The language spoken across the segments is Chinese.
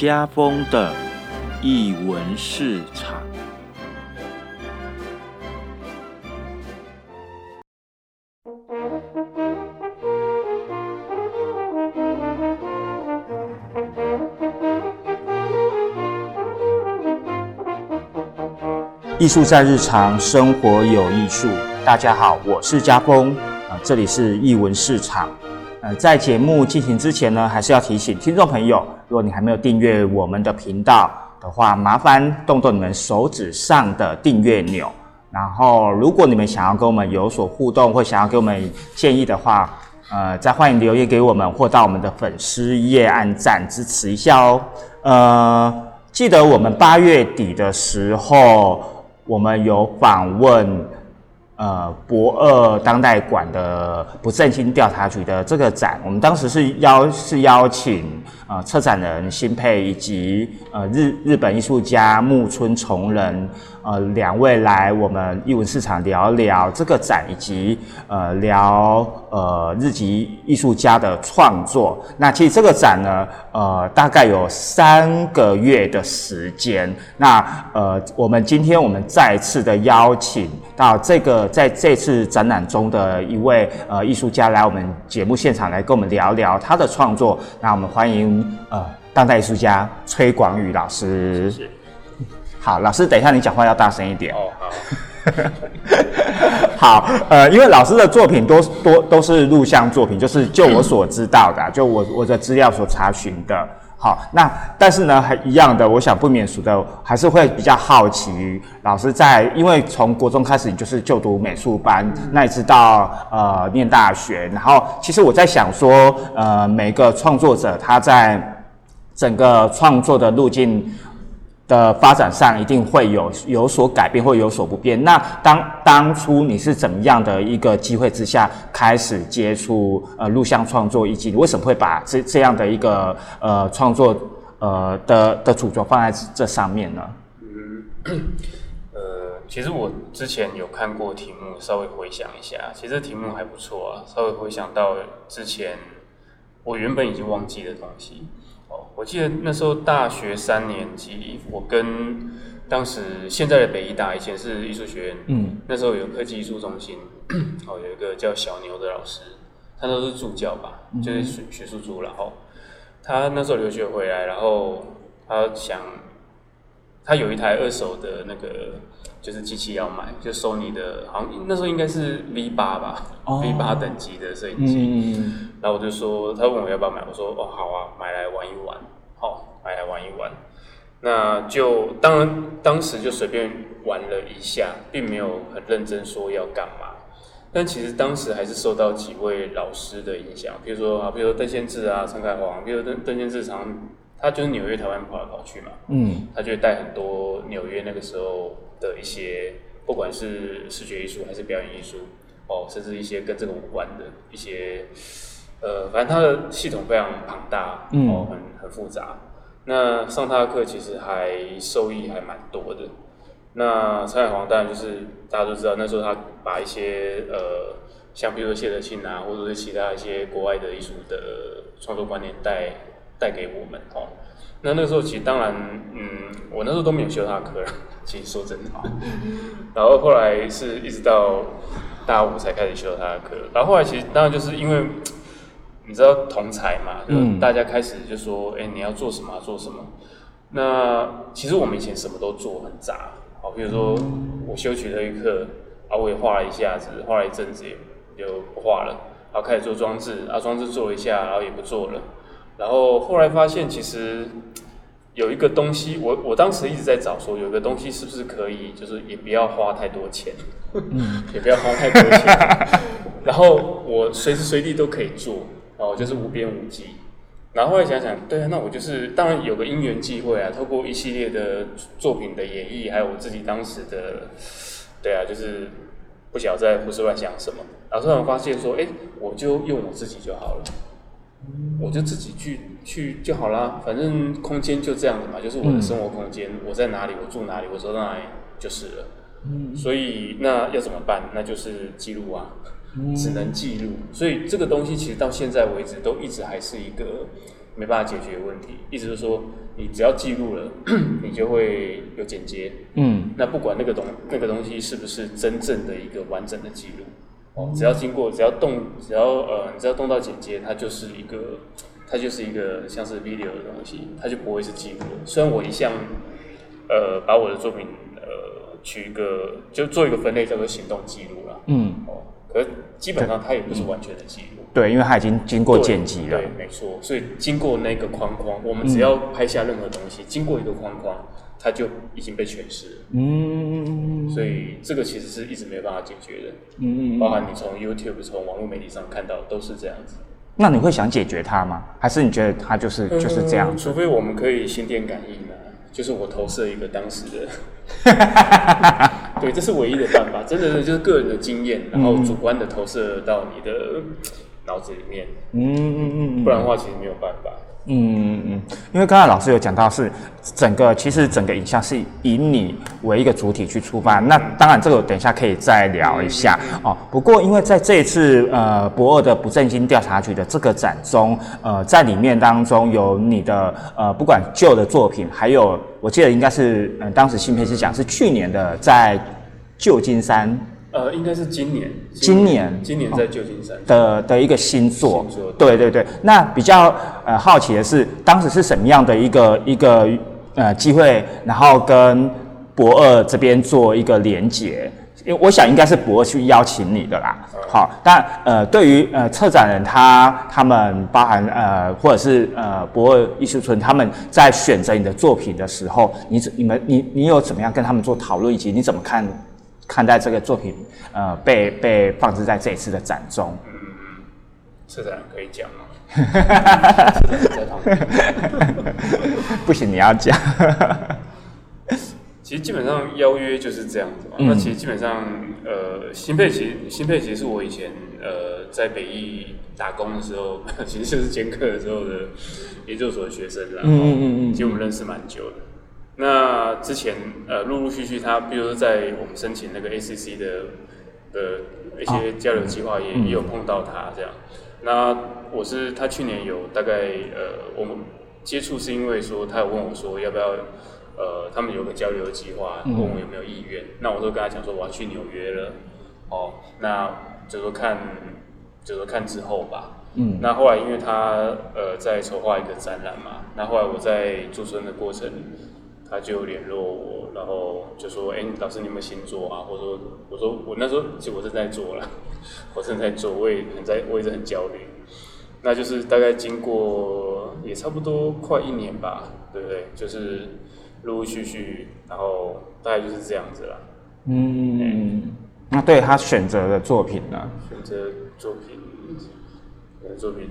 家风的译文市场。艺术在日常生活有艺术。大家好，我是家峰，啊，这里是艺文市场。呃，在节目进行之前呢，还是要提醒听众朋友，如果你还没有订阅我们的频道的话，麻烦动动你们手指上的订阅钮。然后，如果你们想要跟我们有所互动，或想要给我们建议的话，呃，再欢迎留言给我们，或到我们的粉丝页按赞支持一下哦。呃，记得我们八月底的时候，我们有访问。呃，博二当代馆的不正经调查局的这个展，我们当时是邀是邀请呃策展人新配以及呃日日本艺术家木村崇人。呃，两位来我们艺文市场聊聊这个展，以及呃聊呃日籍艺术家的创作。那其实这个展呢，呃，大概有三个月的时间。那呃，我们今天我们再次的邀请到这个在这次展览中的一位呃艺术家来我们节目现场来跟我们聊聊他的创作。那我们欢迎呃当代艺术家崔广宇老师。好，老师，等一下你讲话要大声一点。哦，好。好，呃，因为老师的作品多多都是录像作品，就是就我所知道的，就我我的资料所查询的。好，那但是呢，还一样的，我想不免俗的，还是会比较好奇，老师在因为从国中开始你就是就读美术班，那一直到呃念大学，然后其实我在想说，呃，每个创作者他在整个创作的路径。的发展上一定会有有所改变或有所不变。那当当初你是怎么样的一个机会之下开始接触呃录像创作，以及你为什么会把这这样的一个呃创作呃的的主轴放在这上面呢？嗯，呃，其实我之前有看过题目，稍微回想一下，其实题目还不错啊。稍微回想到之前我原本已经忘记的东西。我记得那时候大学三年级，我跟当时现在的北医大，以前是艺术学院，嗯，那时候有科技艺术中心，哦，有一个叫小牛的老师，他都是助教吧，就是学学术助，然后他那时候留学回来，然后他想，他有一台二手的那个。就是机器要买，就收你的，好像那时候应该是 V 八吧，V 八等级的摄影机。然后我就说，他问我要不要买，我说哦好啊，买来玩一玩，好，买来玩一玩。那就当然当时就随便玩了一下，并没有很认真说要干嘛。但其实当时还是受到几位老师的影响，比如说啊，比如说邓先志啊、陈凯煌，比如邓邓先志常他就是纽约、台湾跑来跑去嘛，嗯，他就带很多纽约那个时候。的一些，不管是视觉艺术还是表演艺术，哦，甚至一些跟这个无关的一些，呃，反正它的系统非常庞大，哦，很很复杂。那上他的课其实还收益还蛮多的。那蔡海黄当然就是大家都知道，那时候他把一些呃，像比如说谢德庆啊，或者是其他一些国外的艺术的创作观念带带给我们，哦。那那个时候其实当然，嗯，我那时候都没有修他的课了。其实说真的，然后后来是一直到大五才开始修他的课。然后后来其实当然就是因为你知道同才嘛，就大家开始就说：“哎，你要做什么？做什么？”那其实我们以前什么都做很杂，好，比如说我修曲的一课啊，我也画了一下子，画了一阵子也就不画了，然后开始做装置啊，装置做一下，然后也不做了。然后后来发现，其实有一个东西，我我当时一直在找，说有一个东西是不是可以，就是也不要花太多钱，也不要花太多钱，然后我随时随地都可以做，哦，就是无边无际。然后后来想想，对啊，那我就是当然有个因缘际会啊，透过一系列的作品的演绎，还有我自己当时的，对啊，就是不晓得在胡思乱想什么，然后突然发现说，哎，我就用我自己就好了。我就自己去去就好啦，反正空间就这样子嘛，就是我的生活空间，我在哪里，我住哪里，我走到哪里就是了。嗯，所以那要怎么办？那就是记录啊，只能记录。所以这个东西其实到现在为止都一直还是一个没办法解决的问题。意思是说，你只要记录了，你就会有剪接。嗯那不管那个东那个东西是不是真正的一个完整的记录，哦，只要经过只要动只要呃你只要动到剪接，它就是一个它就是一个像是 video 的东西，它就不会是记录。虽然我一向呃把我的作品呃取一个就做一个分类叫做行动记录啦，嗯，哦，可是基本上它也不是完全的记录。对，因为它已经经过剪辑了对，，没错。所以经过那个框框，我们只要拍下任何东西，经过一个框框，它就已经被诠释了。嗯所以这个其实是一直没有办法解决的，嗯嗯。包含你从 YouTube、从网络媒体上看到都是这样子。那你会想解决它吗？还是你觉得它就是就是这样嗯？除非我们可以心电感应啊，就是我投射一个当时的，对，这是唯一的办法。真的就是个人的经验，然后主观的投射到你的脑子里面，嗯嗯嗯不然的话其实没有办法。嗯嗯，因为刚才老师有讲到是整个，其实整个影像是以你为一个主体去出发。那当然，这个等一下可以再聊一下哦。不过，因为在这一次呃博二的不正经调查局的这个展中，呃，在里面当中有你的呃不管旧的作品，还有我记得应该是呃当时新片是讲是去年的在旧金山呃，应该是今年，今年今年在旧金山。的的一个新作新作，对对对。那比较呃好奇的是，当时是什么样的一个一个呃机会，然后跟博二这边做一个连接？因为我想应该是博二去邀请你的啦。好，但呃，对于呃策展人他他们包含呃或者是呃博二艺术村他们在选择你的作品的时候，你怎你们你你有怎么样跟他们做讨论，以及你怎么看看待这个作品呃被被放置在这一次的展中？策展人可以讲吗？不行，你要讲。其实基本上邀约就是这样子嘛。嗯那其实基本上，呃，新佩奇，新佩奇是我以前呃在北艺打工的时候，其实就是兼课的时候的研究所的学生啦。嗯嗯嗯嗯其实我们认识蛮久的。那之前呃陆陆续续他，比如说在我们申请那个 ACC 的的一些交流计划也，嗯也有碰到他这样。那我是他去年有大概呃我们接触是因为说他有问我说要不要呃他们有个交流计划，问我有没有意愿。那我就跟他讲说我要去纽约了，哦，那就说看就说看之后吧。嗯那后来因为他呃在筹划一个展览嘛，那后来我在驻村的过程，他就联络我，然后就说：“哎、老师你有没有新作啊？”或者说：“我说我那时候其实我正在做了，我正在做，我也很在，我一直很焦虑。那就是大概经过也差不多快一年吧，对不对？就是陆陆续续，然后大概就是这样子了。嗯，那对他选择的作品呢？选择作品，选择作品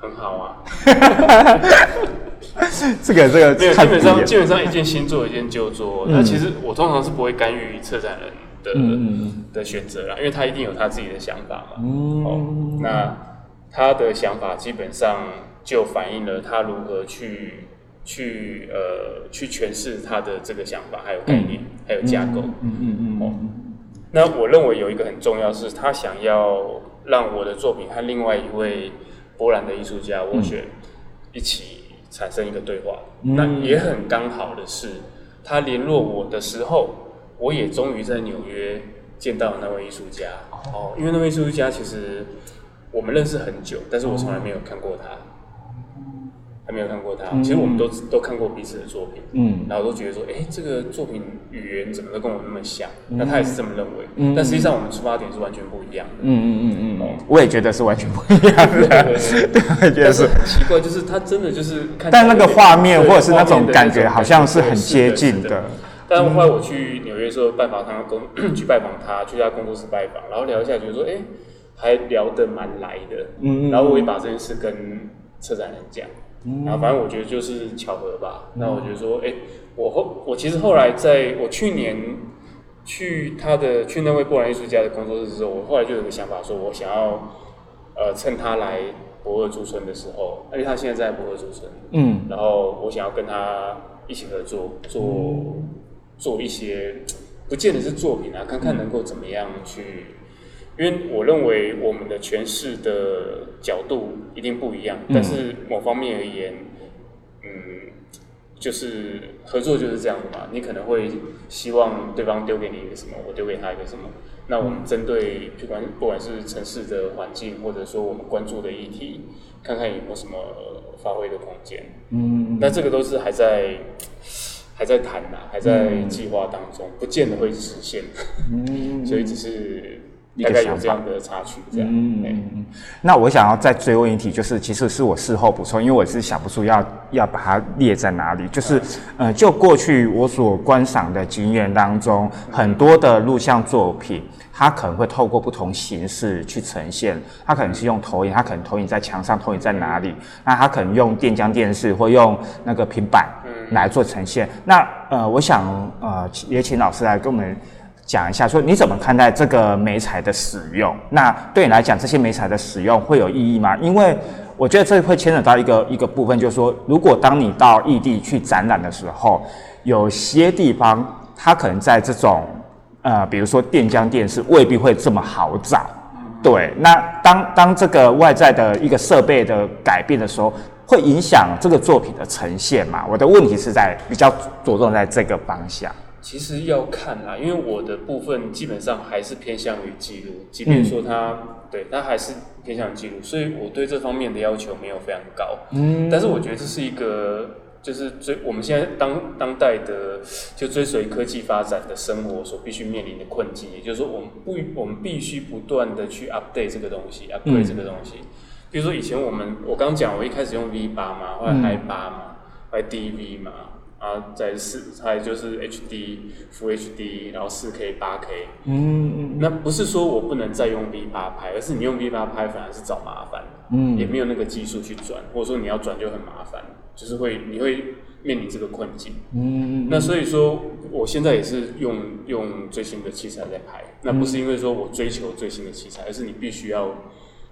很好啊。这个这个没有，基本上基本上一件新作一件旧作。那、其实我通常是不会干预策展人的、嗯的选择啦，因为他一定有他自己的想法嘛。嗯哦，那他的想法基本上就反映了他如何去去呃去诠释他的这个想法，还有概念，还有架构。嗯嗯嗯哦，那我认为有一个很重要是，他想要让我的作品和另外一位波兰的艺术家沃雪一起产生一个对话。嗯那也很刚好的是，他联络我的时候，我也终于在纽约见到那位艺术家。哦，因为那位艺术家其实我们认识很久，但是我从来没有看过他。还没有看过他，其实我们都都看过彼此的作品，嗯。然后都觉得说，哎、这个作品语言怎么都跟我那么像？那他也是这么认为，嗯。但实际上我们出发点是完全不一样的。嗯嗯嗯嗯，我也觉得是完全不一样的，对，我也觉得但是是。很奇怪，就是他真的就是看但那个画面或者是那种感觉，好像是很接近的。的。但后来我去纽约的时候拜访他工，去拜访他，去他工作室拜访，然后聊一下，觉得说，哎、还聊得蛮来的。嗯嗯。然后我也把这件事跟策展人讲，然后反正我觉得就是巧合吧。那我觉得说，哎、我后我其实后来在我去年去他的去那位波兰艺术家的工作室之后，我后来就有个想法，说我想要呃趁他来博尔驻村的时候，而且他现在在博尔驻村，嗯。然后我想要跟他一起合作，做做一些，不见得是作品啊，看看能够怎么样去因为我认为我们的诠释的角度一定不一样，但是某方面而言，嗯，就是合作就是这样的嘛。你可能会希望对方丢给你一个什么，我丢给他一个什么。那我们针对不管不管是城市的环境，或者说我们关注的议题，看看有没有什么发挥的空间。嗯，那这个都是还在还在谈呐，还在计划当中，不见得会实现。嗯，所以只是。大概有这样的插曲，这样。嗯嗯嗯。那我想要再追问一题，就是其实是我事后补充，因为我是想不出要要把它列在哪里。就是呃，就过去我所观赏的经验当中，很多的录像作品，它可能会透过不同形式去呈现。它可能是用投影，它可能投影在墙上，投影在哪里？那它可能用电浆电视或用那个平板来做呈现。那呃，我想呃，也请老师来跟我们。讲一下，说你怎么看待这个美彩的使用？那对你来讲，这些美彩的使用会有意义吗？因为我觉得这会牵扯到一个一个部分，就是说，如果当你到异地去展览的时候，有些地方它可能在这种呃，比如说电浆电视未必会这么好找。对，那当当这个外在的一个设备的改变的时候，会影响这个作品的呈现嘛？我的问题是在比较着重在这个方向。其实要看啦，因为我的部分基本上还是偏向于记录，即便说它对，它还是偏向记录，所以我对这方面的要求没有非常高。嗯，但是我觉得这是一个，就是追我们现在当当代的就追随科技发展的生活所必须面临的困境，也就是说，我们不，我们必须不断的去 update 这个东西，upgrade 这个东西。比如说以前我们，我刚讲我一开始用 V 八嘛，后来 I 八嘛，后来 DV 嘛。啊，在四，还有就是 HD、Full HD，然后四 K、八 K。嗯那不是说我不能再用 V 八拍，而是你用 V 八拍反而是找麻烦。嗯。也没有那个技术去转，或者说你要转就很麻烦，就是会你会面临这个困境。嗯那所以说，我现在也是用用最新的器材在拍，那不是因为说我追求最新的器材，而是你必须要，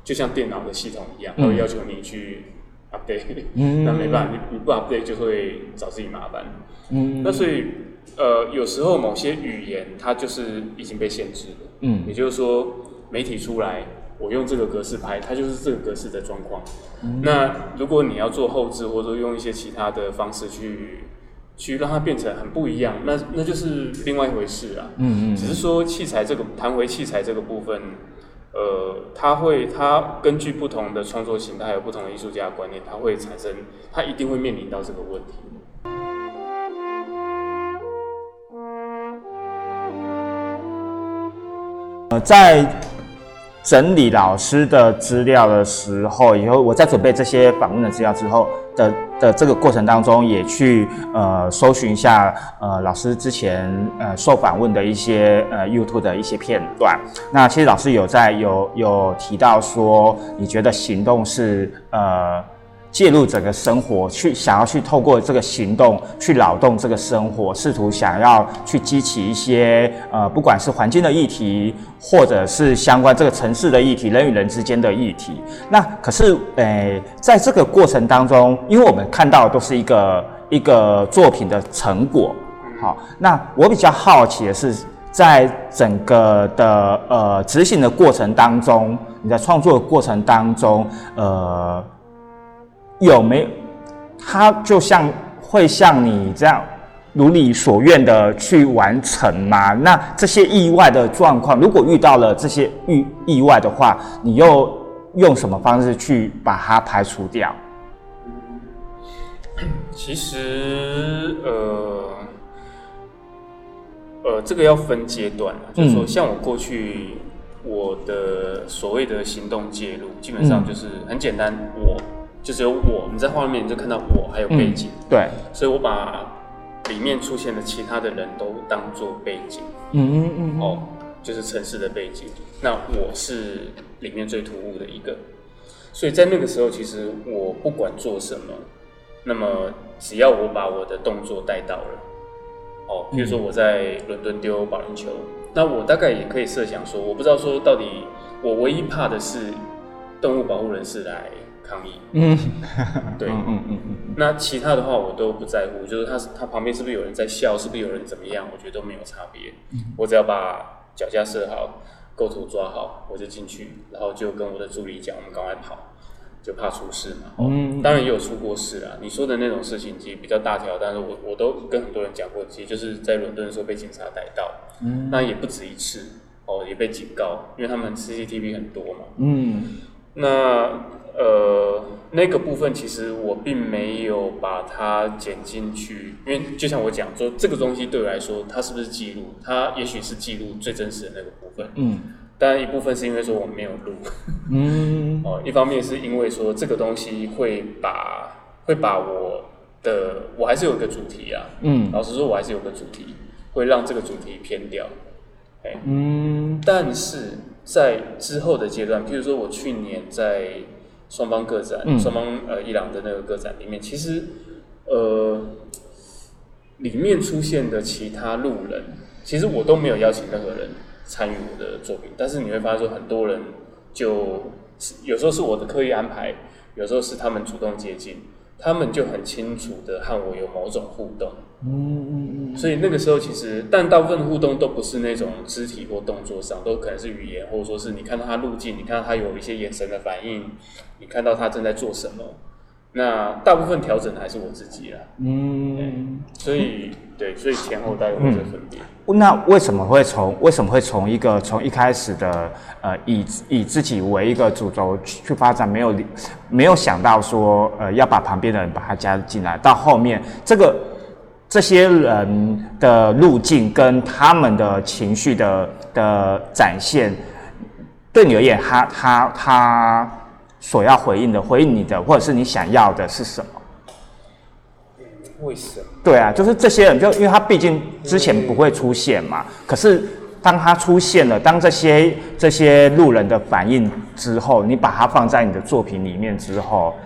就像电脑的系统一样，它会要求你去。Update，那没办法，你你不 update 就会找自己麻烦。嗯，那所以呃，有时候某些语言它就是已经被限制了。嗯，也就是说，媒体出来，我用这个格式拍，它就是这个格式的状况。那如果你要做后置，或者说用一些其他的方式去去让它变成很不一样，那那就是另外一回事啊。嗯嗯，只是说器材这个谈回器材这个部分。呃，他会，他根据不同的创作形态，有不同的艺术家观念，他会产生，他一定会面临到这个问题。呃，在整理老师的资料的时候，以后我在准备这些访问的资料之后。的的这个过程当中，也去呃搜寻一下呃老师之前呃受访问的一些呃 YouTube 的一些片段。那其实老师有在有有提到说，你觉得行动是呃。介入整个生活，去想要去透过这个行动去劳动这个生活，试图想要去激起一些呃，不管是环境的议题，或者是相关这个城市的议题，人与人之间的议题。那可是，诶，在这个过程当中，因为我们看到都是一个一个作品的成果。好，那我比较好奇的是，在整个的呃执行的过程当中，你在创作的过程当中，呃。有没有？他就像会像你这样如你所愿的去完成吗？那这些意外的状况，如果遇到了这些意意外的话，你又用什么方式去把它排除掉？其实，呃，呃，这个要分阶段就是说，像我过去我的所谓的行动介入，基本上就是很简单，我。就只有我，你在画面就看到我，还有背景。对，所以我把里面出现的其他的人都当做背景。嗯嗯嗯。哦，就是城市的背景。那我是里面最突兀的一个，所以在那个时候，其实我不管做什么，那么只要我把我的动作带到了，哦，比如说我在伦敦丢保龄球，那我大概也可以设想说，我不知道说到底，我唯一怕的是动物保护人士来。抗议，嗯，对，嗯嗯嗯嗯，那其他的话我都不在乎，就是他他旁边是不是有人在笑，是不是有人怎么样，我觉得都没有差别，我只要把脚架设好，构图抓好，我就进去，然后就跟我的助理讲，我们赶快跑，就怕出事嘛。哦嗯当然也有出过事啊。你说的那种事情其实比较大条，但是我我都跟很多人讲过，其实就是在伦敦的时候被警察逮到，嗯。那也不止一次哦，也被警告，因为他们 CCTV 很多嘛。嗯。那呃，那个部分其实我并没有把它剪进去，因为就像我讲说，这个东西对我来说，它是不是记录？它也许是记录最真实的那个部分，嗯。当然一部分是因为说我没有录，嗯。哦，一方面是因为说这个东西会把会把我的我还是有一个主题啊，嗯。老实说，我还是有个主题，会让这个主题偏掉，哎，嗯。但是在之后的阶段，譬如说我去年在双方个展，嗯双方呃伊朗的那个个展里面，其实呃里面出现的其他路人，其实我都没有邀请任何人参与我的作品，但是你会发现说很多人就有时候是我的刻意安排，有时候是他们主动接近，他们就很清楚的和我有某种互动。嗯嗯嗯所以那个时候其实，但大部分的互动都不是那种肢体或动作上，都可能是语言，或者说是你看到他路径，你看到他有一些眼神的反应，你看到他正在做什么。那大部分调整的还是我自己啦，嗯。所以对，所以前后大概会有这分别。那为什么会从为什么会从一个从一开始的呃以以自己为一个主轴去去发展，没有理没有想到说呃要把旁边的人把他加进来，到后面这个这些人的路径跟他们的情绪的的展现，对你而言，他他他所要回应的回应你的，或者是你想要的是什么？为什么？对啊，就是这些人，就因为他毕竟之前不会出现嘛，可是当他出现了，当这些这些路人的反应之后，你把它放在你的作品里面之后，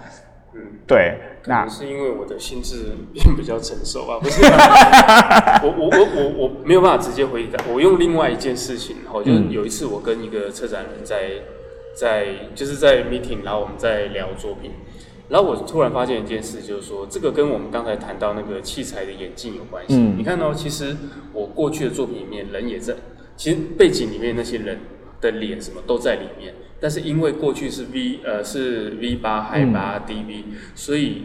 嗯，对，那可能是因为我的心智变比较成熟啊，不是啊？我我我我我没有办法直接回答，我用另外一件事情，哦，就是嗯有一次我跟一个策展人在在就是在 meeting，然后我们在聊作品，然后我突然发现一件事，就是说这个跟我们刚才谈到那个器材的演进有关系。嗯你看到、其实我过去的作品里面人也在，其实背景里面那些人的脸什么都在里面，但是因为过去是 V 呃是 V 八海拔 DV，、所以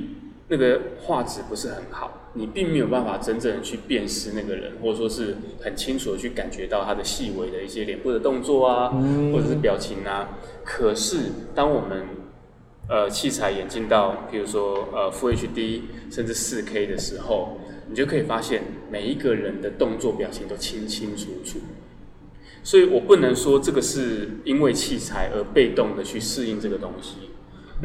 那个画质不是很好，你并没有办法真正的去辨识那个人，或者说是很清楚的去感觉到他的细微的一些脸部的动作啊，或者是表情啊。可是当我们呃器材演进到，比如说呃 Full HD 甚至 4K 的时候，你就可以发现每一个人的动作表情都清清楚楚。所以我不能说这个是因为器材而被动的去适应这个东西。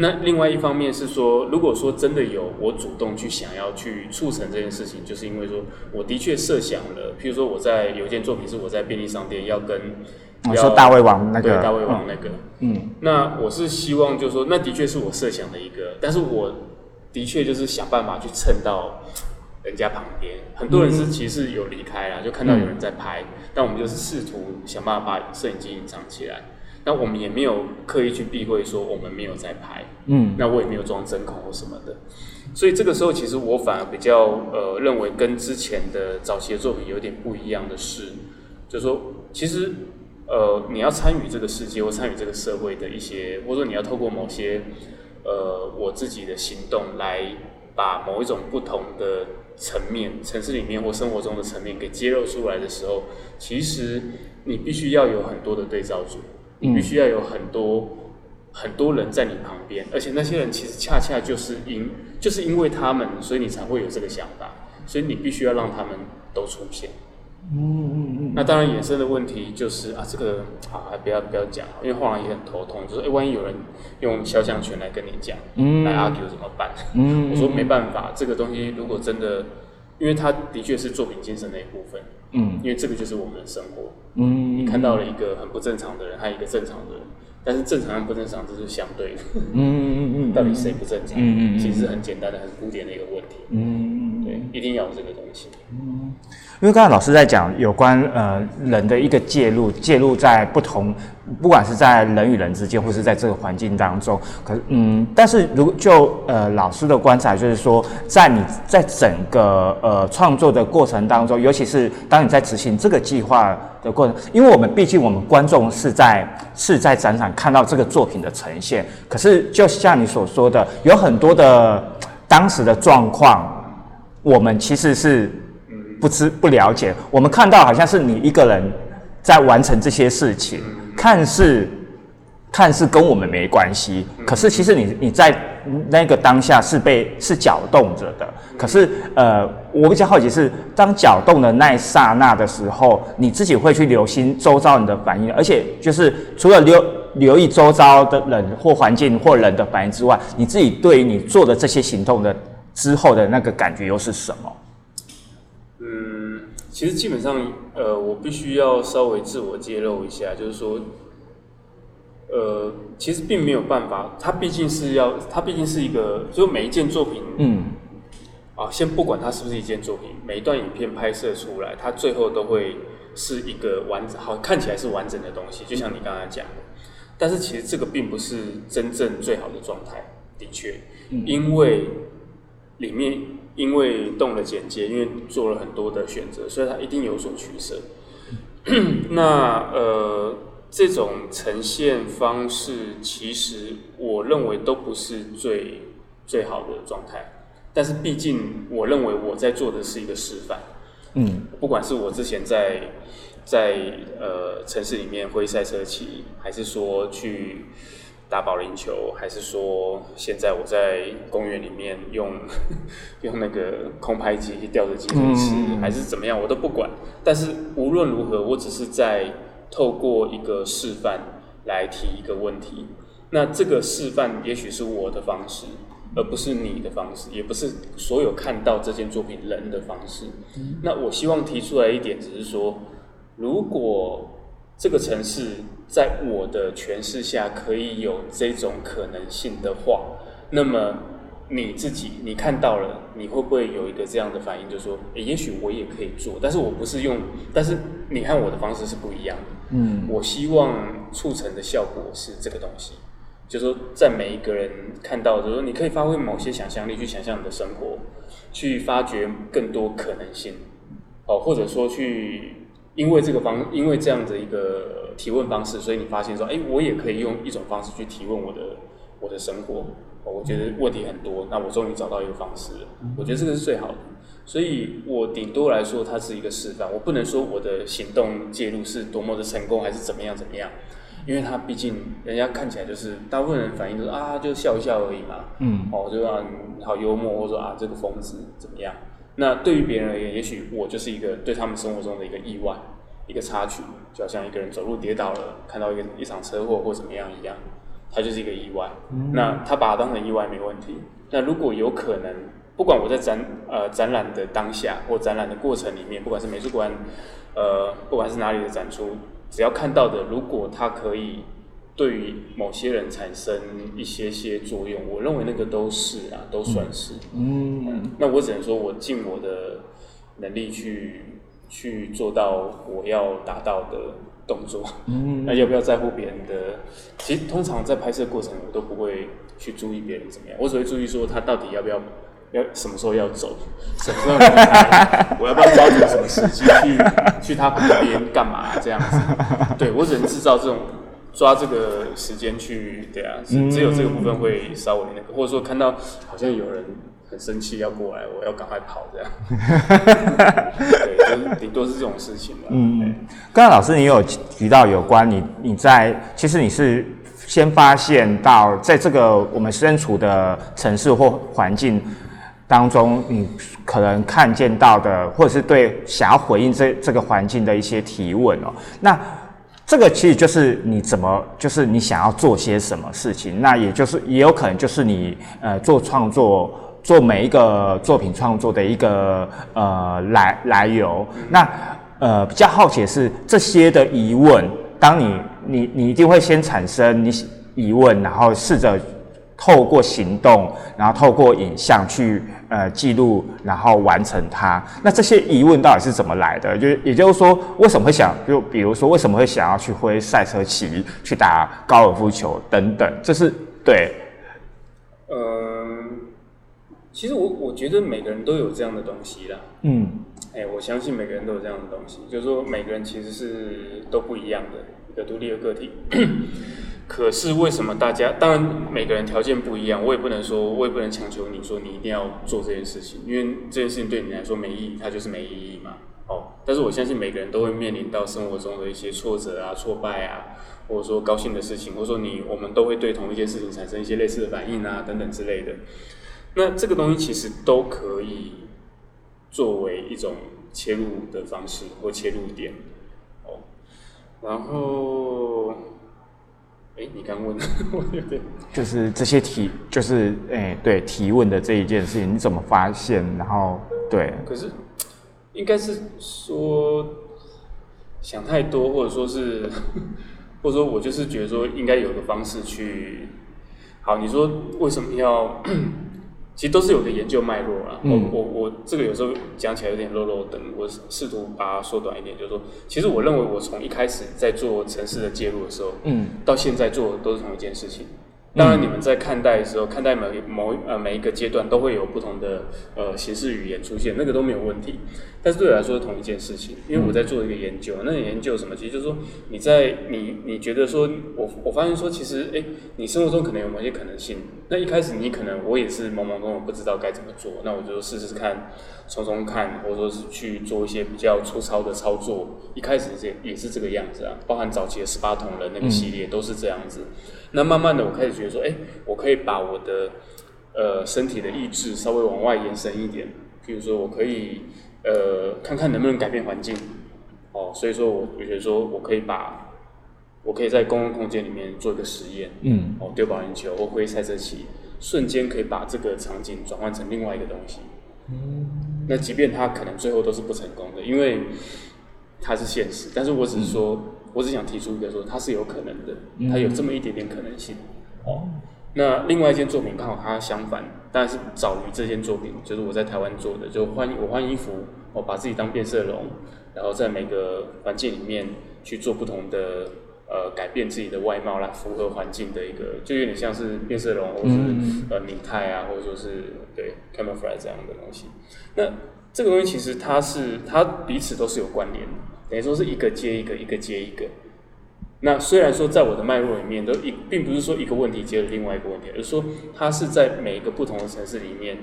那另外一方面是说，如果说真的有我主动去想要去促成这件事情，就是因为说我的确设想了，譬如说我在有一件作品是我在便利商店要跟要你说大胃王那个。对大胃王那个，嗯。那我是希望就是说，那的确是我设想的一个，但是我的确就是想办法去蹭到人家旁边。很多人是其实是有离开啦，就看到有人在拍，但我们就是试图想办法把摄影机隐藏起来。那我们也没有刻意去避讳说我们没有在拍，嗯那我也没有装针孔或什么的。所以这个时候，其实我反而比较呃认为跟之前的早期的作品有点不一样的是，就是说，其实呃你要参与这个世界或参与这个社会的一些，或者说你要透过某些呃我自己的行动来把某一种不同的层面，城市里面或生活中的层面给揭露出来的时候，其实你必须要有很多的对照组，你必须要有很多。很多人在你旁边，而且那些人其实恰恰就是因就是因为他们，所以你才会有这个想法，所以你必须要让他们都出现。嗯嗯嗯，那当然衍生的问题就是啊，这个啊，不要不要讲，因为后来也很头痛，就是哎、万一有人用肖像权来跟你讲，嗯来 argue 怎么办？嗯我说没办法，这个东西如果真的，因为它的确是作品精神的一部分，嗯因为这个就是我们的生活。嗯你看到了一个很不正常的人，还有一个正常的人，但是正常和不正常这是相对的。嗯嗯嗯 到底谁不正常？嗯嗯嗯其实是很简单的、很古典的一个问题。嗯对，一定要有这个东西。因为刚才老师在讲有关呃人的一个介入，介入在不同，不管是在人与人之间，或是在这个环境当中，可是嗯，但是如就呃老师的观察，就是说，在你在整个呃创作的过程当中，尤其是当你在执行这个计划的过程，因为我们毕竟我们观众是在是在展场看到这个作品的呈现，可是就像你所说的，有很多的当时的状况，我们其实是。不知不了解，我们看到好像是你一个人在完成这些事情，看似看似跟我们没关系，可是其实你你在那个当下是被是搅动着的。可是呃，我比较好奇是，当搅动的那一刹那的时候，你自己会去留心周遭你的反应，而且就是除了留留意周遭的人或环境或人的反应之外，你自己对于你做的这些行动的之后的那个感觉又是什么？其实基本上，呃，我必须要稍微自我揭露一下，就是说，呃，其实并没有办法，它毕竟是要，它毕竟是一个，就每一件作品，嗯，啊，先不管它是不是一件作品，每一段影片拍摄出来，它最后都会是一个完整，好看起来是完整的东西，就像你刚才讲的，但是其实这个并不是真正最好的状态，的确，因为里面。因为动了剪接，因为做了很多的选择，所以它一定有所取舍。那呃，这种呈现方式，其实我认为都不是最最好的状态。但是毕竟，我认为我在做的是一个示范。嗯，不管是我之前在在呃城市里面挥赛车骑，还是说去。打保龄球，还是说现在我在公园里面用 用那个空拍机吊着机腿吃，还是怎么样，我都不管。但是无论如何，我只是在透过一个示范来提一个问题。那这个示范也许是我的方式，而不是你的方式，也不是所有看到这件作品人的方式。那我希望提出来一点，只是说，如果这个城市。在我的诠释下，可以有这种可能性的话，那么你自己你看到了，你会不会有一个这样的反应，就是说，也许我也可以做，但是我不是用，但是你看我的方式是不一样的。嗯，我希望促成的效果是这个东西，就是说，在每一个人看到，就是说，你可以发挥某些想象力去想象你的生活，去发掘更多可能性，哦，或者说去因为这个方，因为这样的一个。提问方式，所以你发现说，哎，我也可以用一种方式去提问我的我的生活。我觉得问题很多，那我终于找到一个方式了。我觉得这个是最好的，所以我顶多来说，它是一个示范。我不能说我的行动介入是多么的成功，还是怎么样怎么样，因为它毕竟人家看起来就是大部分人反应都是啊，就笑一笑而已嘛。嗯，哦，就啊，好幽默，或者说啊，这个疯子怎么样？那对于别人而言，也许我就是一个对他们生活中的一个意外。一个插曲，就好像一个人走路跌倒了，看到一个一场车祸或怎么样一样，它就是一个意外。那他把它当成意外没问题。那如果有可能，不管我在展呃展览的当下或展览的过程里面，不管是美术馆，呃，不管是哪里的展出，只要看到的，如果它可以对于某些人产生一些些作用，我认为那个都是啊，都算是。嗯，那我只能说我尽我的能力去。去做到我要达到的动作，嗯 那要不要在乎别人的？其实通常在拍摄过程，我都不会去注意别人怎么样，我只会注意说他到底要不要，要什么时候要走，什么时候离开，我要不要抓紧什么时机去去他旁边干嘛这样子？对我只能制造这种抓这个时间去，对啊，只有这个部分会稍微那个，或者说看到好像有人。很生气要过来，我要赶快跑这样。对，顶多是这种事情嗯，刚刚老师你有提到有关你你在其实你是先发现到在这个我们身处的城市或环境当中，你可能看见到的，或者是对想要回应这这个环境的一些提问哦。那这个其实就是你怎么就是你想要做些什么事情，那也就是也有可能就是你呃做创作。做每一个作品创作的一个呃来来由，那呃比较好奇的是这些的疑问，当你你你一定会先产生你疑问，然后试着透过行动，然后透过影像去呃记录，然后完成它。那这些疑问到底是怎么来的？就也就是说，为什么会想就比如说为什么会想要去挥赛车旗、去打高尔夫球等等？这是对。嗯，其实我我觉得每个人都有这样的东西啦。嗯，哎，我相信每个人都有这样的东西，就是说每个人其实是都不一样的一个独立的个体。可是为什么大家？当然每个人条件不一样，我也不能说，我也不能强求你说你一定要做这件事情，因为这件事情对你来说没意义，它就是没意义嘛。哦，但是我相信每个人都会面临到生活中的一些挫折啊、挫败啊，或者说高兴的事情，或者说你我们都会对同一件事情产生一些类似的反应啊，等等之类的。那这个东西其实都可以作为一种切入的方式或切入点。哦，然后。哎，你刚问，我有点 就是这些提，就是哎，对提问的这一件事情，你怎么发现？然后对，可是应该是说想太多，或者说是，或者说我就是觉得说应该有个方式去。好，你说为什么要？其实都是有个研究脉络啊。我我我这个有时候讲起来有点啰啰等，我试图把它缩短一点，就是说，其实我认为我从一开始在做城市的介入的时候，嗯，到现在做的都是同一件事情。当然，你们在看待的时候，看待每某呃每一个阶段，都会有不同的呃形式语言出现，那个都没有问题。但是对我来说是同一件事情，因为我在做一个研究。那研究什么？其实就是说，你在你你觉得说，我我发现说，其实哎，你生活中可能有某些可能性。那一开始你可能我也是懵懵懂懂，不知道该怎么做。那我就试试看，从中看，或者说是去做一些比较粗糙的操作。一开始这也是这个样子啊，包含早期的十八铜人那个系列都是这样子。那慢慢的，我开始觉得说，哎，我可以把我的呃身体的意志稍微往外延伸一点，譬如说我可以呃看看能不能改变环境，哦，所以说我我觉得说我可以把我可以在公共空间里面做一个实验，嗯，哦丢保龄球或挥赛车旗，瞬间可以把这个场景转换成另外一个东西，嗯，那即便它可能最后都是不成功的，因为它是现实，但是我只是说。我只想提出一个说，它是有可能的，它有这么一点点可能性。哦，那另外一件作品刚好它相反，当然是早于这件作品，就是我在台湾做的，就换我换衣服，我把自己当变色龙，然后在每个环境里面去做不同的呃改变自己的外貌来符合环境的一个，就有点像是变色龙或者是呃拟态啊，或者说是对 camouflage 这样的东西。那这个东西其实它是它彼此都是有关联的。等于说是一个接一个，一个接一个。那虽然说在我的脉络里面，都一并不是说一个问题接了另外一个问题，而是说它是在每一个不同的城市里面，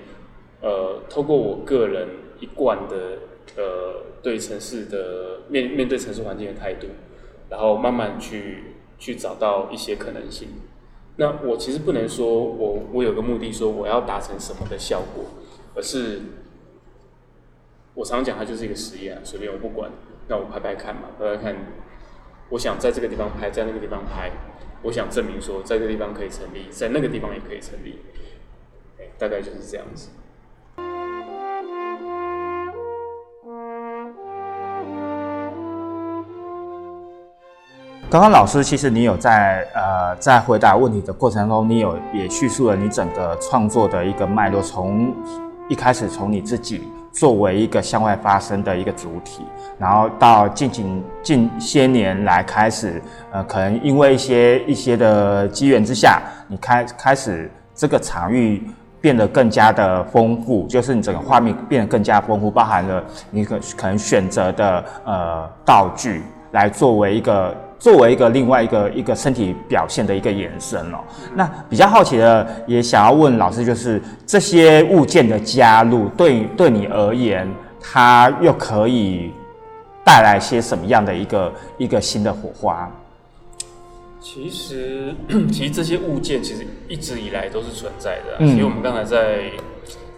呃，透过我个人一贯的呃对城市的面面对城市环境的态度，然后慢慢去去找到一些可能性。那我其实不能说我我有个目的说我要达成什么的效果，而是我常讲它就是一个实验，随便我不管。让我拍拍看嘛，拍拍看。我想在这个地方拍，在那个地方拍。我想证明说，在这个地方可以成立，在那个地方也可以成立。大概就是这样子。刚刚老师，其实你有在呃，在回答问题的过程中，你有也叙述了你整个创作的一个脉络，从一开始从你自己。作为一个向外发声的一个主体，然后到近近近些年来开始，呃，可能因为一些一些的机缘之下，你开开始这个场域变得更加的丰富，就是你整个画面变得更加丰富，包含了你可可能选择的呃道具来作为一个。作为一个另外一个一个身体表现的一个延伸哦，那比较好奇的也想要问老师，就是这些物件的加入，对对你而言，它又可以带来些什么样的一个一个新的火花？其实，其实这些物件其实一直以来都是存在的。其实我们刚才在。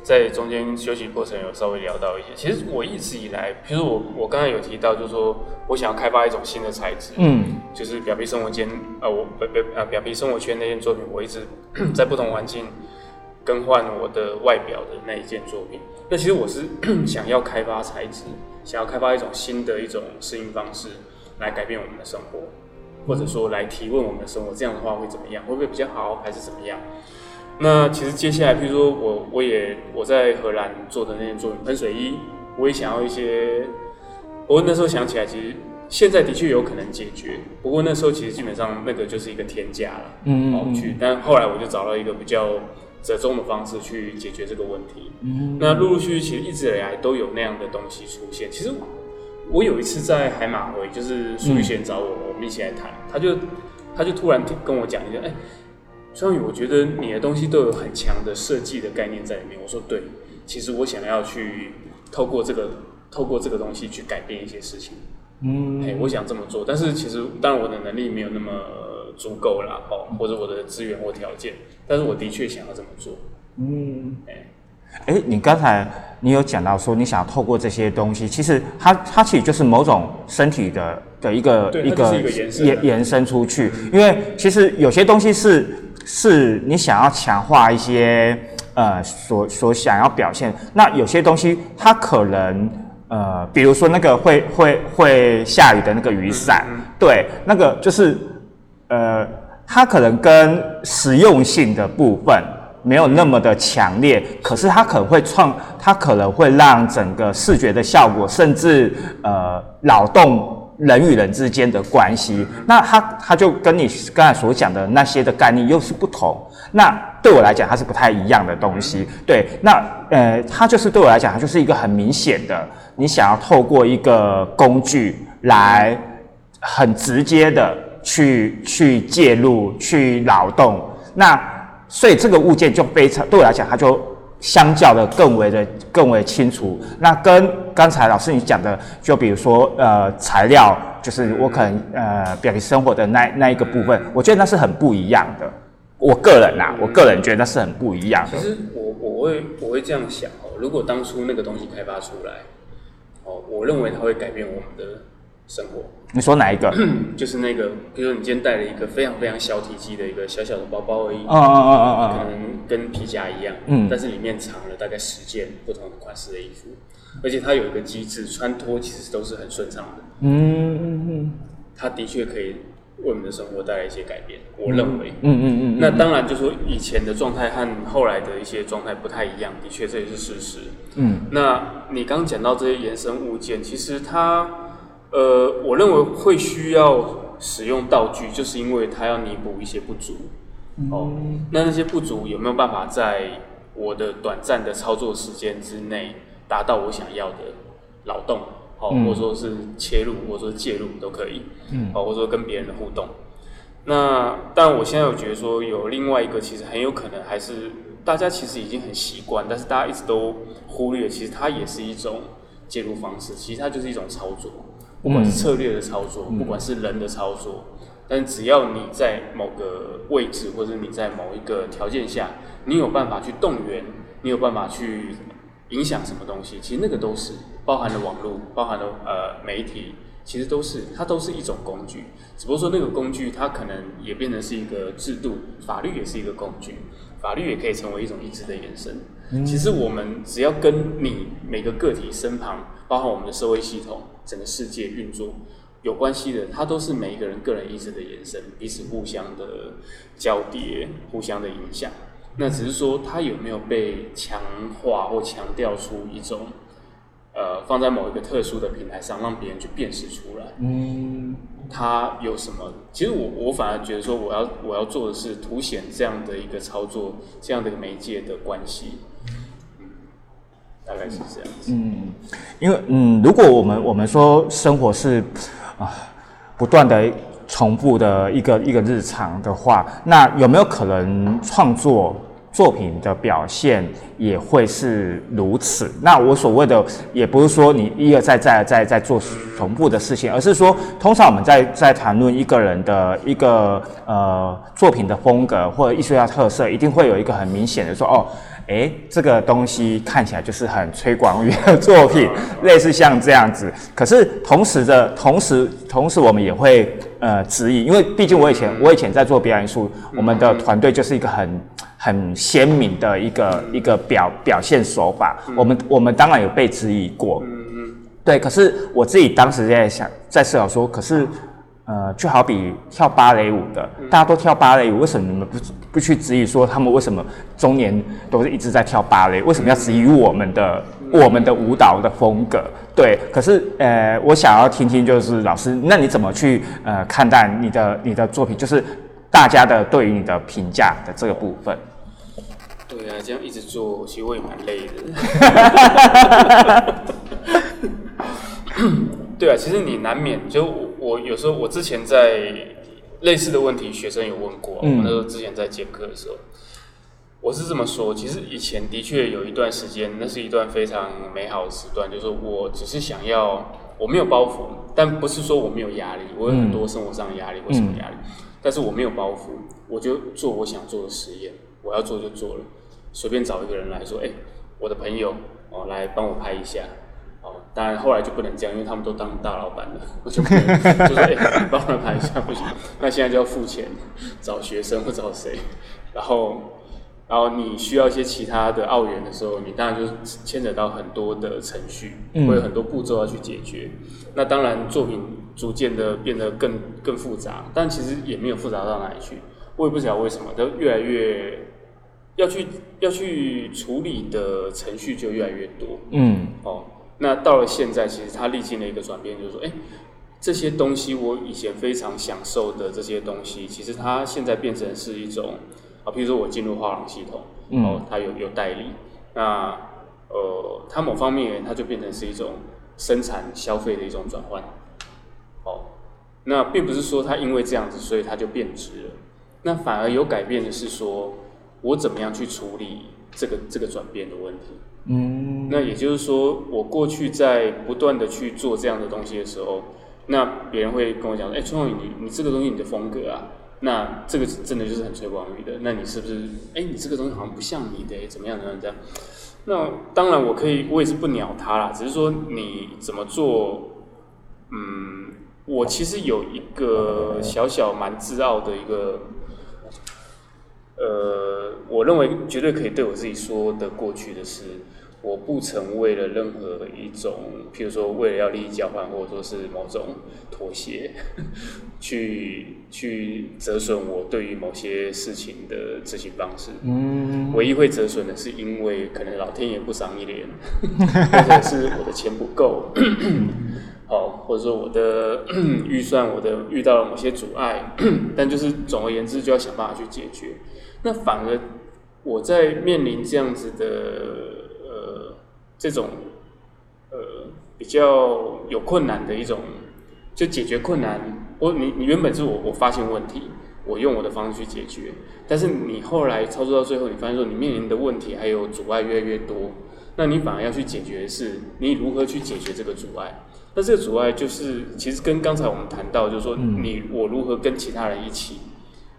在中间休息过程有稍微聊到一些，其实我一直以来，比如我我刚才有提到，就是说我想要开发一种新的材质，嗯，就是表皮生活间，呃，我表表呃表皮生活圈那件作品，我一直在不同环境更换我的外表的那一件作品。那其实我是 想要开发材质，想要开发一种新的一种适应方式，来改变我们的生活，或者说来提问我们的生活，这样的话会怎么样？会不会比较好，还是怎么样？那其实接下来，譬如说我我也我在荷兰做的那件作品喷水衣，我也想要一些。我那时候想起来，其实现在的确有可能解决，不过那时候其实基本上那个就是一个天价了，嗯哦去。但后来我就找到一个比较折中的方式去解决这个问题。嗯那陆陆续续其实一直以来都有那样的东西出现。其实我有一次在海马回，就是苏玉贤找我，我们一起来谈，他就他就突然跟我讲一下，哎、双宇，我觉得你的东西都有很强的设计的概念在里面。我说对，其实我想要去透过这个透过这个东西去改变一些事情。嗯。哎、我想这么做，但是其实当然我的能力没有那么足够啦，哦，或者我的资源或条件，但是我的确想要这么做。嗯，哎、哎，你刚才你有讲到说你想要透过这些东西，其实它它其实就是某种身体的的一个一个延延伸出去，因为其实有些东西是是你想要强化一些呃所所想要表现，那有些东西它可能。呃，比如说那个会会会下雨的那个雨伞，对，那个就是呃，它可能跟实用性的部分没有那么的强烈，可是它可能会创，它可能会让整个视觉的效果，甚至呃扰动人与人之间的关系。那它它就跟你刚才所讲的那些的概念又是不同。那对我来讲，它是不太一样的东西。对，那呃，它就是对我来讲，它就是一个很明显的，你想要透过一个工具来很直接的去去介入、去劳动。那所以这个物件就非常对我来讲，它就相较的更为的更为清楚。那跟刚才老师你讲的，就比如说呃材料，就是我可能呃表现生活的那那一个部分，我觉得那是很不一样的。我个人呐、我个人觉得那是很不一样的其。实我我会我会这样想哦，如果当初那个东西开发出来，哦，我认为它会改变我们的生活。你说哪一个？嗯 就是那个，比如说你今天带了一个非常非常小体积的一个小小的包包而已，嗯嗯嗯嗯可嗯能跟皮夹一样，嗯。但是里面藏了大概十件不同的款式的衣服，而且它有一个机制，穿脱其实都是很顺畅的，嗯嗯它的确可以为我们的生活带来一些改变，我认为。嗯嗯嗯那当然，就说以前的状态和后来的一些状态不太一样，的确这也是事实。嗯。那你刚讲到这些延伸物件，其实它，呃，我认为会需要使用道具，就是因为它要弥补一些不足。哦，那那些不足有没有办法在我的短暂的操作时间之内达到我想要的劳动？哦，嗯或者说是切入，或者说介入都可以。嗯哦，或者说跟别人的互动。那但我现在有觉得说，有另外一个其实很有可能还是大家其实已经很习惯，但是大家一直都忽略，其实它也是一种介入方式，其实它就是一种操作，不管是策略的操作，不管是人的操作，但只要你在某个位置，或者你在某一个条件下，你有办法去动员，你有办法去影响什么东西，其实那个都是包含了网络，包含了呃媒体，其实都是它都是一种工具，只不过说那个工具它可能也变成是一个制度，法律也是一个工具，法律也可以成为一种意志的延伸。其实我们只要跟你每个个体身旁，包含我们的社会系统、整个世界运作有关系的，它都是每一个人个人意志的延伸，彼此互相的交叠、互相的影响。那只是说它有没有被强化或强调出一种，呃，放在某一个特殊的平台上，让别人去辨识出来。嗯它有什么？其实我我反而觉得说，我要我要做的是凸显这样的一个操作，这样的一个媒介的关系。大概是这样。嗯，因为嗯，如果我们我们说生活是啊不断的重复的一个一个日常的话，那有没有可能创作作品的表现也会是如此？那我所谓的也不是说你一而再再而再在做重复的事情，而是说，通常我们在在谈论一个人的一个呃作品的风格或者艺术家特色，一定会有一个很明显的说哦。诶，这个东西看起来就是很崔广宇的作品，类似像这样子。可是同时的，同时同时我们也会呃质疑，因为毕竟我以前我以前在做表演艺术，我们的团队就是一个很很鲜明的一个一个表表现手法。我们我们当然有被质疑过，对。可是我自己当时在想，在思考说，可是呃，就好比跳芭蕾舞的，大家都跳芭蕾舞，为什么你们不不去质疑说他们为什么中年都是一直在跳芭蕾？为什么要质疑我们的我们的舞蹈的风格？对，可是呃，我想要听听，就是老师，那你怎么去呃看待你的你的作品？就是大家的对于你的评价的这个部分。对啊，这样一直做，其实我也蛮累的。对啊，其实你难免就我有时候我之前在类似的问题，学生有问过。我那时候之前在讲课的时候，我是这么说：，其实以前的确有一段时间，那是一段非常美好的时段，就是我只是想要，我没有包袱，但不是说我没有压力，我有很多生活上的压力或什么压力，但是我没有包袱，我就做我想做的实验，我要做就做了，随便找一个人来说，哎，我的朋友哦，来帮我拍一下。当然，后来就不能这样，因为他们都当大老板了，我就不能就说：“哎，你帮我排一下不行。”那现在就要付钱，找学生或找谁？然后，然后你需要一些其他的澳元的时候，你当然就牵扯到很多的程序，会有很多步骤要去解决。那当然，作品逐渐的变得更更复杂，但其实也没有复杂到哪里去。我也不晓得为什么，就越来越要去要去处理的程序就越来越多。嗯，哦。那到了现在，其实它历经了一个转变，就是说，哎，这些东西我以前非常享受的这些东西，其实它现在变成是一种啊，比如说我进入画廊系统，哦，它有有代理，那呃，它某方面它就变成是一种生产消费的一种转换，哦，那并不是说它因为这样子，所以它就变值了，那反而有改变的是说，我怎么样去处理这个这个转变的问题。嗯，那也就是说，我过去在不断的去做这样的东西的时候，那别人会跟我讲，哎，春浩宇，你你这个东西你的风格啊，那这个真的就是很崔广宇的，那你是不是，哎，你这个东西好像不像你的，怎么样怎么样这样？那当然我可以，我也是不鸟他啦，只是说你怎么做，嗯，我其实有一个小小蛮自傲的一个。呃，我认为绝对可以对我自己说的过去的是，我不曾为了任何一种，譬如说为了要利益交换，或者说是某种妥协，去去折损我对于某些事情的执行方式。嗯，唯一会折损的是因为可能老天爷不赏一脸，或者是我的钱不够，好，或者说我的预算我的遇到了某些阻碍，但就是总而言之，就要想办法去解决。那反而我在面临这样子的呃这种呃比较有困难的一种，就解决困难。我你你原本是我我发现问题，我用我的方式去解决，但是你后来操作到最后，你发现说你面临的问题还有阻碍越来越多，那你反而要去解决的是你如何去解决这个阻碍。那这个阻碍就是其实跟刚才我们谈到，就是说你我如何跟其他人一起。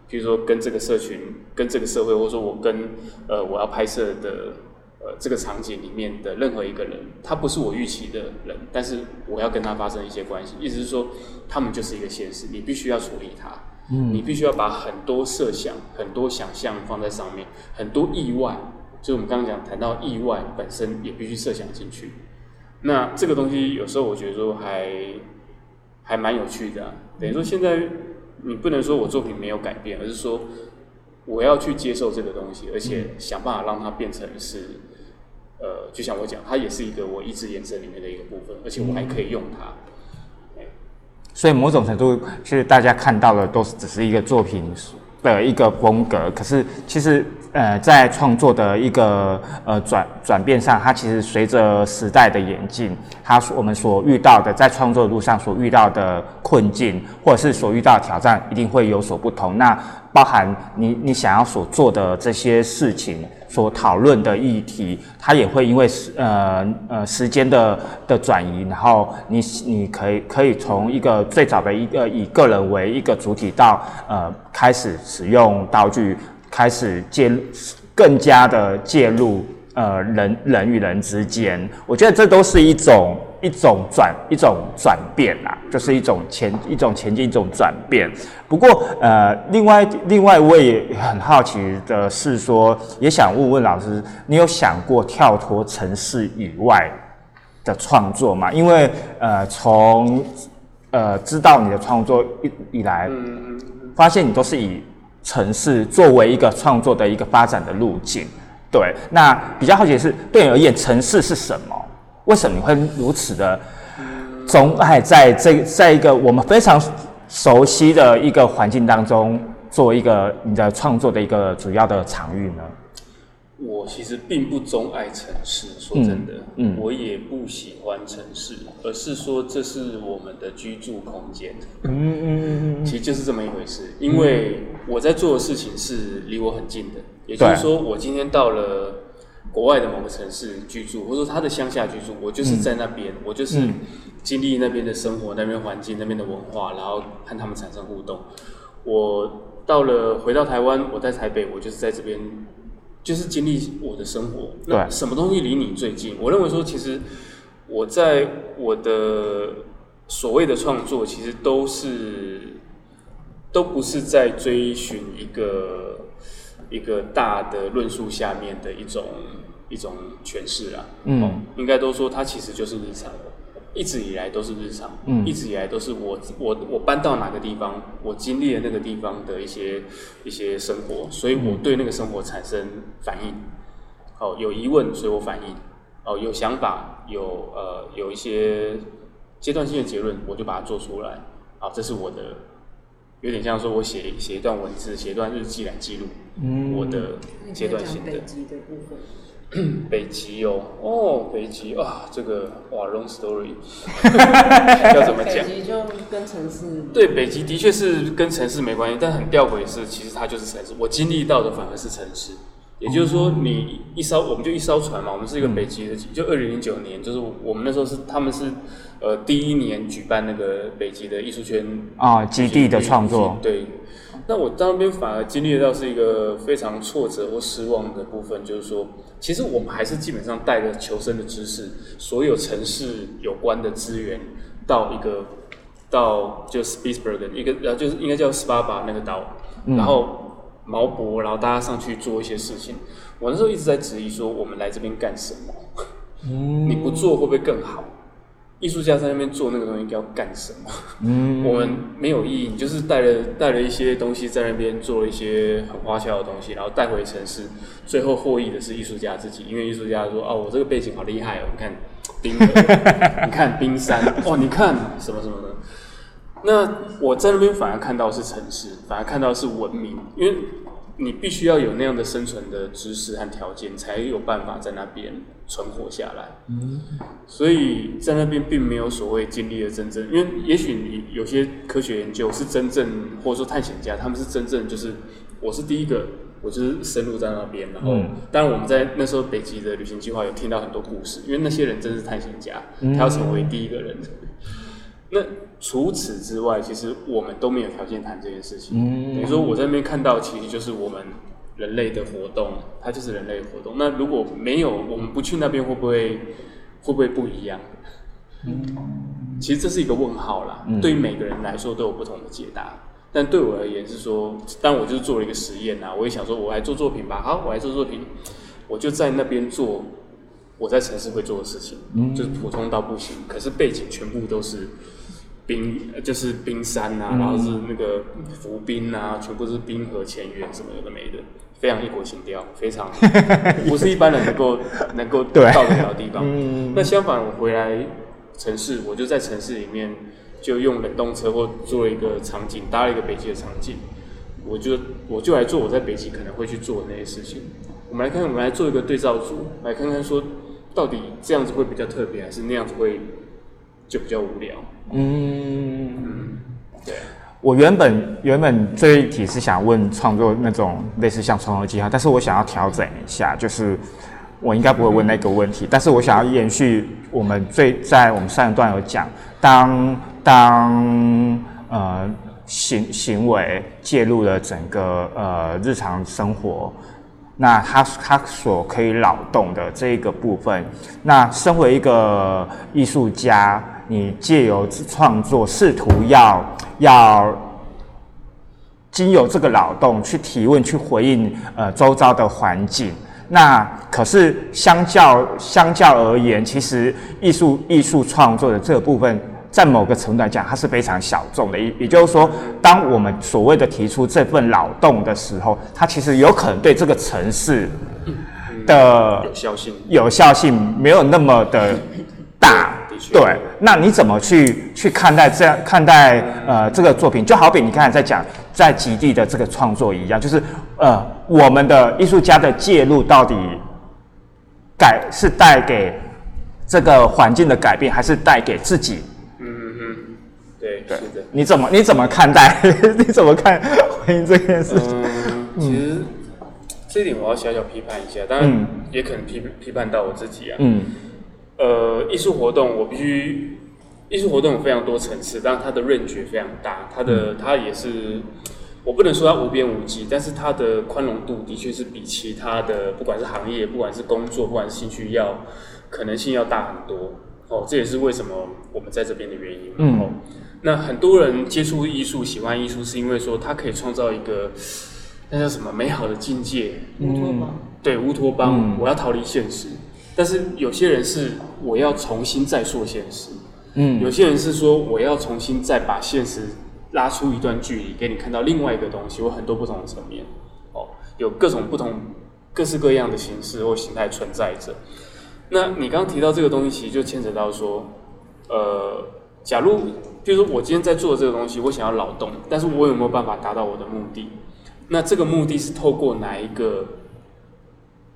比如说跟这个社群、跟这个社会，或者说我跟呃我要拍摄的呃这个场景里面的任何一个人，他不是我预期的人，但是我要跟他发生一些关系，意思是说他们就是一个现实，你必须要处理他，嗯，你必须要把很多设想、很多想象放在上面，很多意外，就是我们刚刚讲谈到意外本身也必须设想进去。那这个东西有时候我觉得说还还蛮有趣的，等于说现在。你不能说我作品没有改变，而是说我要去接受这个东西，而且想办法让它变成是，呃，就像我讲，它也是一个我意志延伸里面的一个部分，而且我还可以用它。所以某种程度，其实大家看到的都是只是一个作品的一个风格，可是其实。呃，在创作的一个呃转转变上，它其实随着时代的演进，它我们所遇到的在创作路上所遇到的困境，或者是所遇到的挑战，一定会有所不同。那包含你你想要所做的这些事情，所讨论的议题，它也会因为时呃呃时间的的转移，然后你你可以可以从一个最早的一个以个人为一个主体，到呃开始使用道具。开始介更加的介入，呃，人人与人之间，我觉得这都是一种一种转一种转变啊，就是一种前一种前进一种转变。不过，呃，另外另外我也很好奇的是说，也想问问老师，你有想过跳脱城市以外的创作吗？因为，呃，从呃知道你的创作以以来，发现你都是以城市作为一个创作的一个发展的路径。对，那比较好奇的是，对你而言，城市是什么？为什么你会如此的钟爱在这在一个我们非常熟悉的一个环境当中，做一个你的创作的一个主要的场域呢？我其实并不钟爱城市，说真的，嗯嗯我也不喜欢城市，而是说这是我们的居住空间。嗯嗯嗯 其实就是这么一回事，因为我在做的事情是离我很近的，也就是说，我今天到了国外的某个城市居住，或者说他的乡下居住，我就是在那边，我就是嗯经历那边的生活、那边环境、那边的文化，然后和他们产生互动。我到了回到台湾，我在台北，我就是在这边，就是经历我的生活。那什么东西离你最近？我认为说，其实我在我的所谓的创作，其实都是都不是在追寻一个一个大的论述下面的一种一种诠释啦。嗯哦，应该都说它其实就是日常，一直以来都是日常，嗯一直以来都是我我我搬到哪个地方，我经历了那个地方的一些一些生活，所以我对那个生活产生反应。哦，有疑问，所以我反应；哦，有想法，有呃有一些阶段性的结论，我就把它做出来。啊，这是我的，有点像说我写写一段文字，写一段日记来记录嗯。我的阶段性的。北极的部分，北极哦，哦，北极啊，这个哇，long story，要怎么讲？北极就跟城市。对，北极的确是跟城市没关系，但很吊诡的是，其实它就是城市。我经历到的反而是城市，也就是说，你一艘，我们就一艘船嘛，我们是一个北极的，就二零零九年，就是我们那时候是他们是呃第一年举办那个北极的艺术圈啊，基地的创作，对，那我到那边反而经历到是一个非常挫折或失望的部分，就是说，其实我们还是基本上带着求生的知识，所有城市有关的资源到一个到就 Spitsbergen 一个呃就是应该叫 Spaba 那个岛，然后毛博，然后大家上去做一些事情。我那时候一直在质疑说，我们来这边干什么？你不做会不会更好？艺术家在那边做那个东西要干什么？嗯我们没有意义，你就是带了带了一些东西在那边做了一些很花俏的东西，然后带回城市，最后获益的是艺术家自己，因为艺术家说哦，我这个背景好厉害哦，你看冰河，你看冰山，哦，你看什么什么的。那我在那边反而看到是城市，反而看到是文明，因为你必须要有那样的生存的知识和条件，才有办法在那边存活下来。所以在那边并没有所谓经历了真正，因为也许你有些科学研究是真正，或者说探险家，他们是真正就是我是第一个，我就是深入在那边，然后、嗯当然我们在那时候北极的旅行计划有听到很多故事，因为那些人真是探险家，他要成为第一个人。那除此之外，其实我们都没有条件谈这件事情。嗯等于说我在那边看到，其实就是我们人类的活动，它就是人类的活动。那如果没有我们不去那边，会不会会不会不一样？其实这是一个问号啦。嗯对于每个人来说都有不同的解答。但对我而言是说，但我就是做了一个实验啊，我也想说，我来做作品吧。好，我来做作品，我就在那边做我在城市会做的事情，就是普通到不行。可是背景全部都是冰，呃就是冰山啊，然后是那个浮冰啊，全部是冰河前缘什么有的没的，非常异国情调，非常 不是一般人能够 能够到得了的地方。嗯那相反，我回来城市，我就在城市里面就用冷冻车或做了一个场景，搭了一个北极的场景，我就我就来做我在北极可能会去做的那些事情。我们来看，我们来做一个对照组，来看看说到底这样子会比较特别，还是那样子会就比较无聊？嗯，对啊，我原本原本这一题是想问创作那种类似像创作计划，但是我想要调整一下，就是我应该不会问那个问题，但是我想要延续我们最在我们上一段有讲，当当呃行行为介入了整个呃日常生活。那他他所可以扰动的这一个部分，那身为一个艺术家，你借由创作，试图要要经由这个脑洞去提问、去回应呃周遭的环境。那可是相较相较而言，其实艺术艺术创作的这个部分，在某个程度来讲，它是非常小众的。也也就是说，当我们所谓的提出这份脑洞的时候，它其实有可能对这个城市 的有效性。有效性没有那么的大对，那你怎么去去看待这样看待呃这个作品？就好比你刚才在讲在极地的这个创作一样，就是呃我们的艺术家的介入到底改是带给这个环境的改变，还是带给自己？嗯嗯嗯，对，是的。你怎么你怎么看待？你怎么看婚姻这件事情？嗯，其实这一点我要小小批判一下，当然也可能批批判到我自己啊。嗯呃，艺术活动我必须，艺术活动有非常多层次，当然它的 range 非常大，它的它也是，我不能说它无边无际，但是它的宽容度的确是比其他的不管是行业，不管是工作，不管是兴趣要可能性要大很多。哦，这也是为什么我们在这边的原因。嗯哦，那很多人接触艺术、喜欢艺术，是因为说它可以创造一个那叫什么美好的境界，乌托邦，对乌托邦，嗯我要逃离现实。但是有些人是我要重新再塑现实，嗯有些人是说我要重新再把现实拉出一段距离，给你看到另外一个东西，有很多不同的层面。哦，有各种不同、各式各样的形式或形态存在着。那你刚刚提到这个东西，其实就牵扯到说，呃，假如比如说我今天在做这个东西，我想要劳动，但是我有没有办法达到我的目的？那这个目的是透过哪一个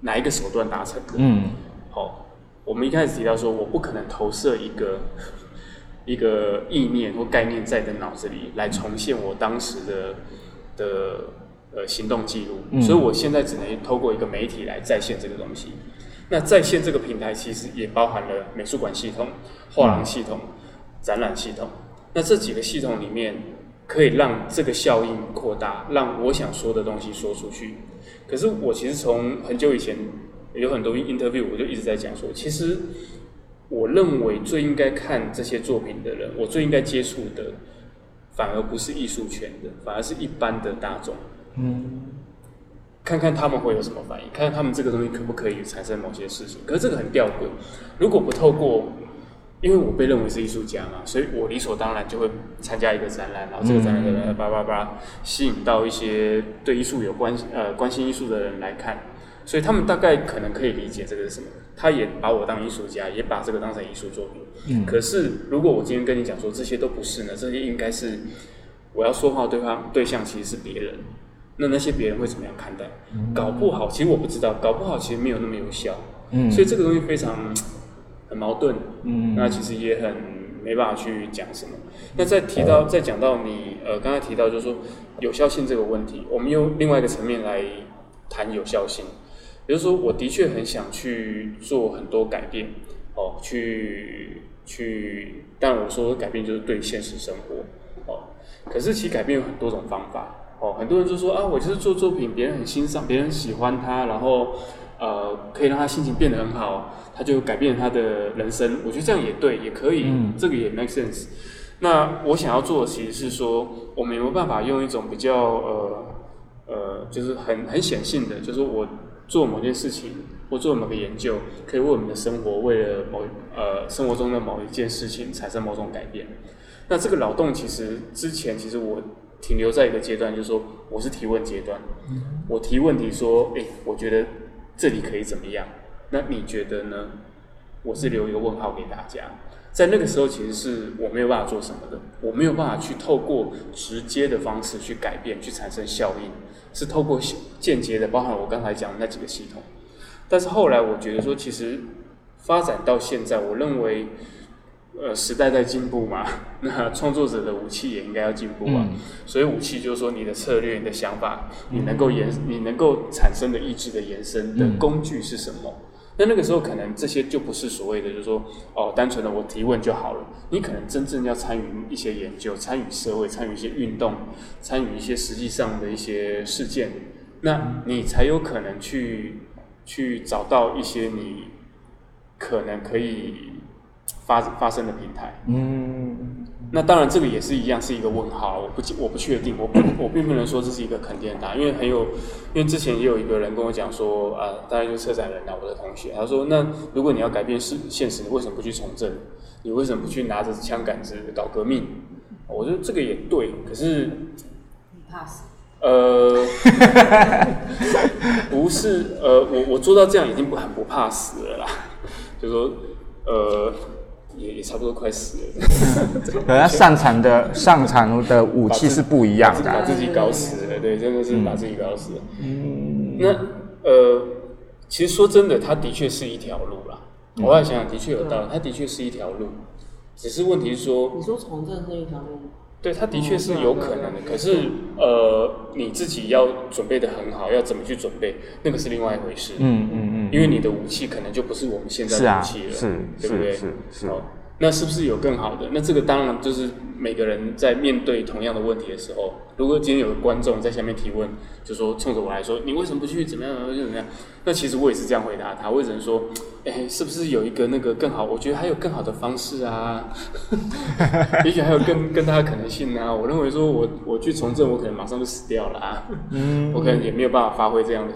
哪一个手段达成的？嗯好，我们一开始提到说，我不可能投射一个一个意念或概念在你的脑子里来重现我当时的的呃行动记录，嗯所以我现在只能透过一个媒体来再现这个东西。那在线这个平台其实也包含了美术馆系统、画廊系统、展览系统。那这几个系统里面，可以让这个效应扩大，让我想说的东西说出去。可是我其实从很久以前有很多 interview，我就一直在讲说，其实我认为最应该看这些作品的人，我最应该接触的，反而不是艺术圈的，反而是一般的大众。嗯看看他们会有什么反应，看看他们这个东西可不可以产生某些事情。可是这个很吊诡，如果不透过，因为我被认为是艺术家嘛，所以我理所当然就会参加一个展览，然后这个展览的叭叭叭吸引到一些对艺术有关呃关心艺术的人来看，所以他们大概可能可以理解这个是什么。他也把我当艺术家，也把这个当成艺术作品。嗯可是如果我今天跟你讲说这些都不是呢，这些应该是我要说话对方对象其实是别人。那那些别人会怎么样看待？搞不好，其实我不知道，搞不好其实没有那么有效，嗯所以这个东西非常 很矛盾。嗯那其实也很没办法去讲什么。那再提到，再讲到你呃刚才提到就是说有效性这个问题，我们用另外一个层面来谈有效性，也就是说我的确很想去做很多改变哦，去去，但我说的改变就是对现实生活哦，可是其实改变有很多种方法哦，很多人就说啊，我就是做作品，别人很欣赏，别人喜欢他，然后呃可以让他心情变得很好，他就改变他的人生。我觉得这样也对，也可以，嗯这个也 make sense。那我想要做的其实是说，我们有没有办法用一种比较呃呃，就是很很显性的，就是我做某件事情或做某个研究，可以为我们的生活，为了某呃生活中的某一件事情产生某种改变。那这个劳动其实之前其实我停留在一个阶段，就是说我是提问阶段，我提问题说，诶，我觉得这里可以怎么样？那你觉得呢？我是留一个问号给大家。在那个时候，其实是我没有办法做什么的，我没有办法去透过直接的方式去改变、去产生效应，是透过间接的，包含我刚才讲的那几个系统。但是后来我觉得说，其实发展到现在，我认为，呃，时代在进步嘛，那创作者的武器也应该要进步啊。嗯所以武器就是说，你的策略、你的想法，你能够延、你能够产生的意志的延伸的嗯工具是什么？那那个时候可能这些就不是所谓的，就是说哦，单纯的我提问就好了。你可能真正要参与一些研究，参与社会，参与一些运动，参与一些实际上的一些事件，那你才有可能去去找到一些你可能可以发发生的平台。嗯那当然这个也是一样是一个问号，我不我不确定，我我并不能说这是一个肯定的答案，因为很有，因为之前也有一个人跟我讲说，啊，大概就是车展人啊，我的同学，他说，那如果你要改变世现实，你为什么不去从政？你为什么不去拿着枪杆子搞革命？我觉得这个也对，可是你怕死。呃，不是，呃，我我做到这样已经不很不怕死了啦，就说，呃，也也差不多快死了，可能上场的上场的武器是不一样的。把自己搞死了，对，真的是把自己搞死了。嗯，那呃，其实说真的，它的确是一条路啦。我后来想想，的确有道理，它的确是一条路，只是问题是说，你说从政是一条路，对，它的确是有可能的。可是呃，你自己要准备的很好，要怎么去准备，那个是另外一回事。嗯嗯嗯，因为你的武器可能就不是我们现在的武器了，是对不对？是是。好，那是不是有更好的？那这个当然就是每个人在面对同样的问题的时候，如果今天有个观众在下面提问，就说冲着我来说，你为什么不去怎么样，就怎么样？那其实我也是这样回答他，我只能说，哎，是不是有一个那个更好？我觉得还有更好的方式啊，也许还有更更大的可能性啊。我认为说我我去从政，我可能马上就死掉了啊，我可能也没有办法发挥这样的